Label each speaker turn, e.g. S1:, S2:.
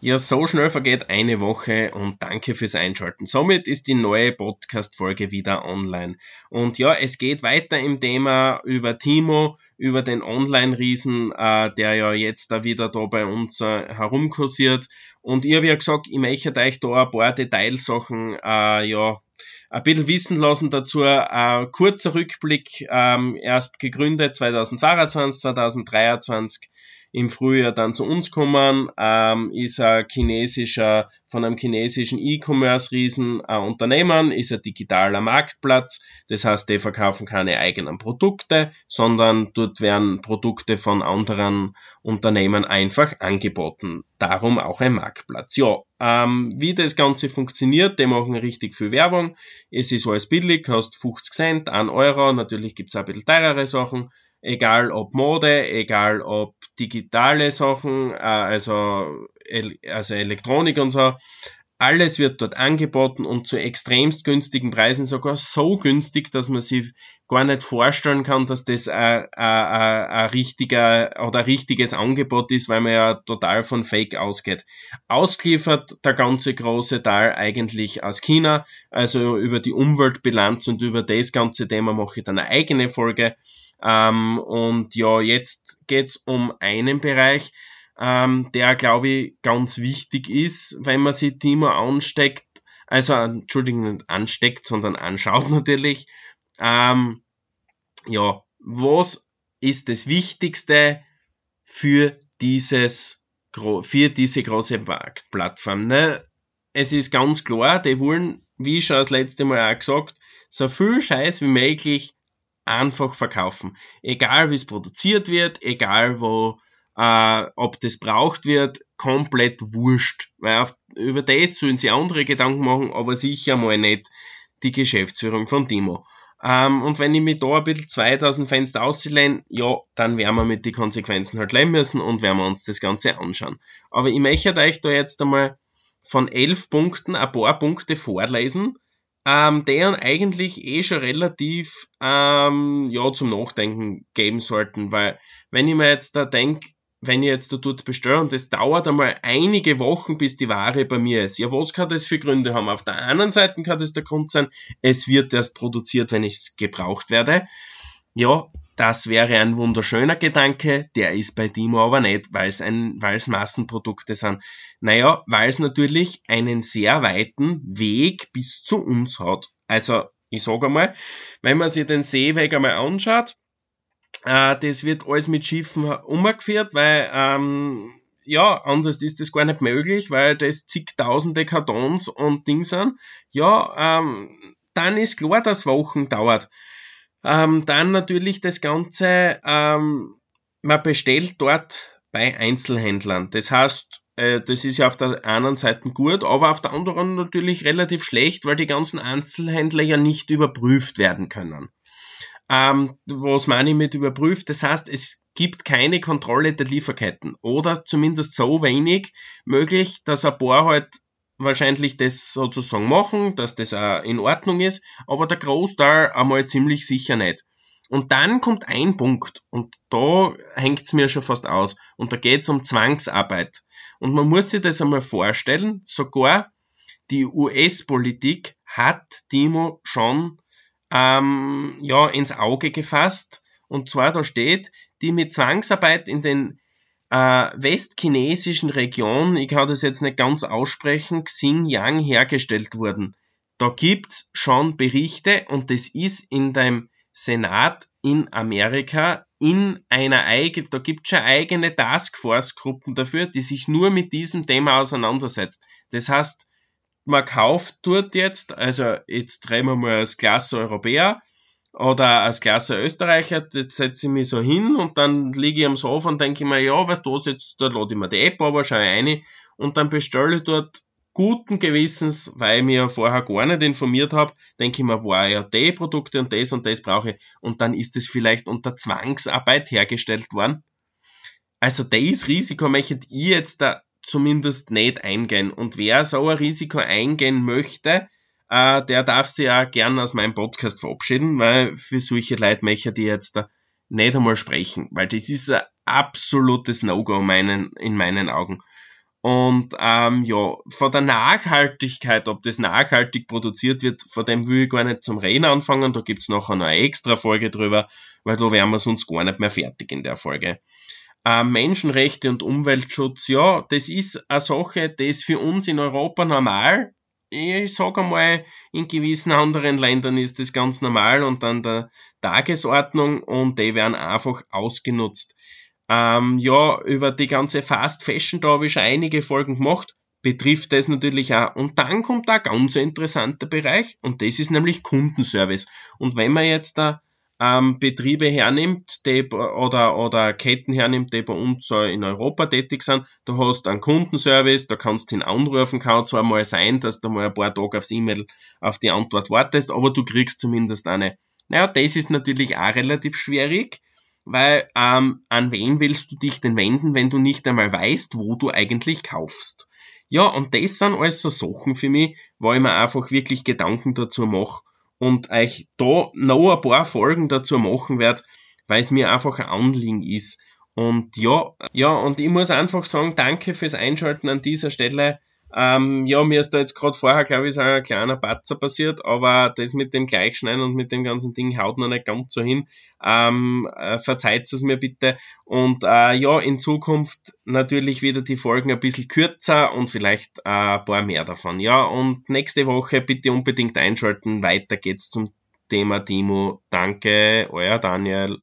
S1: Ja, so schnell vergeht eine Woche und danke fürs Einschalten. Somit ist die neue Podcast-Folge wieder online. Und ja, es geht weiter im Thema über Timo, über den Online-Riesen, äh, der ja jetzt da wieder da bei uns äh, herumkursiert. Und ich habe ja gesagt, ich möchte euch da ein paar Detailsachen, äh, ja, ein bisschen wissen lassen dazu. Äh, kurzer Rückblick, ähm, erst gegründet 2022, 2023 im Frühjahr dann zu uns kommen, ähm, ist ein chinesischer, von einem chinesischen E-Commerce-Riesen ein Unternehmen, ist ein digitaler Marktplatz. Das heißt, die verkaufen keine eigenen Produkte, sondern dort werden Produkte von anderen Unternehmen einfach angeboten. Darum auch ein Marktplatz. Ja, ähm, wie das Ganze funktioniert, die machen richtig viel Werbung. Es ist alles billig, kostet 50 Cent, 1 Euro. Natürlich gibt's auch ein bisschen teurere Sachen egal ob Mode, egal ob digitale Sachen, äh, also, also Elektronik und so. Alles wird dort angeboten und zu extremst günstigen Preisen, sogar so günstig, dass man sich gar nicht vorstellen kann, dass das ein, ein, ein richtiger oder ein richtiges Angebot ist, weil man ja total von Fake ausgeht. Ausgeliefert der ganze große Teil eigentlich aus China, also über die Umweltbilanz und über das ganze Thema mache ich dann eine eigene Folge. Ähm, und ja, jetzt geht's um einen Bereich, ähm, der, glaube ich, ganz wichtig ist, wenn man sich Timo ansteckt, also, Entschuldigung, nicht ansteckt, sondern anschaut natürlich. Ähm, ja, was ist das Wichtigste für dieses, für diese große Marktplattform? Ne? Es ist ganz klar, die wollen, wie schon das letzte Mal auch gesagt, so viel Scheiß wie möglich einfach verkaufen. Egal wie es produziert wird, egal wo, äh, ob das braucht wird, komplett wurscht. Weil auf, über das sollen sie andere Gedanken machen, aber sicher mal nicht die Geschäftsführung von Timo. Ähm, und wenn ich mich da ein bisschen 2000 Fenster auslehne, ja, dann werden wir mit den Konsequenzen halt leben müssen und werden wir uns das Ganze anschauen. Aber ich möchte euch da jetzt einmal von elf Punkten ein paar Punkte vorlesen, ähm, deren eigentlich eh schon relativ ähm, ja, zum Nachdenken geben sollten, weil wenn ich mir jetzt da denke, wenn ich jetzt da dort bestelle und es dauert einmal einige Wochen, bis die Ware bei mir ist. Ja, was kann das für Gründe haben? Auf der anderen Seite kann das der Grund sein, es wird erst produziert, wenn es gebraucht werde. Ja, das wäre ein wunderschöner Gedanke, der ist bei Dimo aber nicht, weil es ein, weil es Massenprodukte sind. Naja, weil es natürlich einen sehr weiten Weg bis zu uns hat. Also, ich sage einmal, wenn man sich den Seeweg einmal anschaut, äh, das wird alles mit Schiffen umgeführt, weil, ähm, ja, anders ist das gar nicht möglich, weil das zigtausende Kartons und Ding sind. Ja, ähm, dann ist klar, dass Wochen dauert. Ähm, dann natürlich das Ganze, ähm, man bestellt dort bei Einzelhändlern. Das heißt, äh, das ist ja auf der einen Seite gut, aber auf der anderen natürlich relativ schlecht, weil die ganzen Einzelhändler ja nicht überprüft werden können. Ähm, was meine ich mit überprüft? Das heißt, es gibt keine Kontrolle der Lieferketten oder zumindest so wenig möglich, dass ein paar halt wahrscheinlich das sozusagen machen, dass das auch in Ordnung ist, aber der Großteil einmal ziemlich sicher nicht. Und dann kommt ein Punkt und da hängt's mir schon fast aus und da geht's um Zwangsarbeit. Und man muss sich das einmal vorstellen, sogar die US-Politik hat Timo schon ähm, ja ins Auge gefasst. Und zwar da steht, die mit Zwangsarbeit in den äh, westchinesischen Region, ich kann das jetzt nicht ganz aussprechen, Xinjiang hergestellt wurden. Da gibt's schon Berichte und das ist in dem Senat in Amerika in einer eigenen, da gibt's schon eigene Taskforce-Gruppen dafür, die sich nur mit diesem Thema auseinandersetzt. Das heißt, man kauft dort jetzt, also jetzt drehen wir mal als Klasse Europäer, oder als Klasse Österreicher, jetzt setze ich mich so hin und dann liege ich am Sofa und denke mir, ja, was du jetzt, da lade ich mir die App aber, schaue rein und dann bestelle ich dort guten Gewissens, weil ich mich ja vorher gar nicht informiert habe, denke ich mir, boah, ja, die Produkte und das und das brauche ich. Und dann ist es vielleicht unter Zwangsarbeit hergestellt worden. Also das Risiko möchte ich jetzt da zumindest nicht eingehen. Und wer so ein Risiko eingehen möchte, äh, der darf sich ja gern aus meinem Podcast verabschieden, weil für solche Leute möchte die jetzt da nicht einmal sprechen, weil das ist ein absolutes No-Go meinen, in meinen Augen. Und ähm, ja, von der Nachhaltigkeit, ob das nachhaltig produziert wird, von dem will ich gar nicht zum Reden anfangen. Da gibt's nachher noch eine extra Folge drüber, weil da wären wir sonst gar nicht mehr fertig in der Folge. Äh, Menschenrechte und Umweltschutz, ja, das ist eine Sache, das ist für uns in Europa normal. Ich sage einmal, in gewissen anderen Ländern ist das ganz normal und an der Tagesordnung und die werden einfach ausgenutzt. Ähm, ja, über die ganze Fast Fashion, da habe ich schon einige Folgen gemacht, betrifft das natürlich auch. Und dann kommt da ein ganz interessanter Bereich und das ist nämlich Kundenservice. Und wenn man jetzt da ähm, Betriebe hernimmt, die, oder, oder Ketten hernimmt, die bei uns in Europa tätig sind, du hast einen Kundenservice, da kannst du ihn anrufen, kann zwar mal sein, dass du mal ein paar Tage aufs E-Mail auf die Antwort wartest, aber du kriegst zumindest eine. Naja, das ist natürlich auch relativ schwierig, weil ähm, an wen willst du dich denn wenden, wenn du nicht einmal weißt, wo du eigentlich kaufst? Ja, und das sind alles so Sachen für mich, wo ich mir einfach wirklich Gedanken dazu mache und euch da noch ein paar Folgen dazu machen werde, weil es mir einfach ein Anliegen ist. Und ja, ja, und ich muss einfach sagen, danke fürs Einschalten an dieser Stelle. Ähm, ja, mir ist da jetzt gerade vorher, glaube ich, so ein kleiner Patzer passiert, aber das mit dem Gleichschneiden und mit dem ganzen Ding haut noch nicht ganz so hin. Ähm, äh, verzeiht es mir bitte. Und äh, ja, in Zukunft natürlich wieder die Folgen ein bisschen kürzer und vielleicht äh, ein paar mehr davon. Ja, und nächste Woche bitte unbedingt einschalten. Weiter geht's zum Thema Timo. Danke, euer Daniel.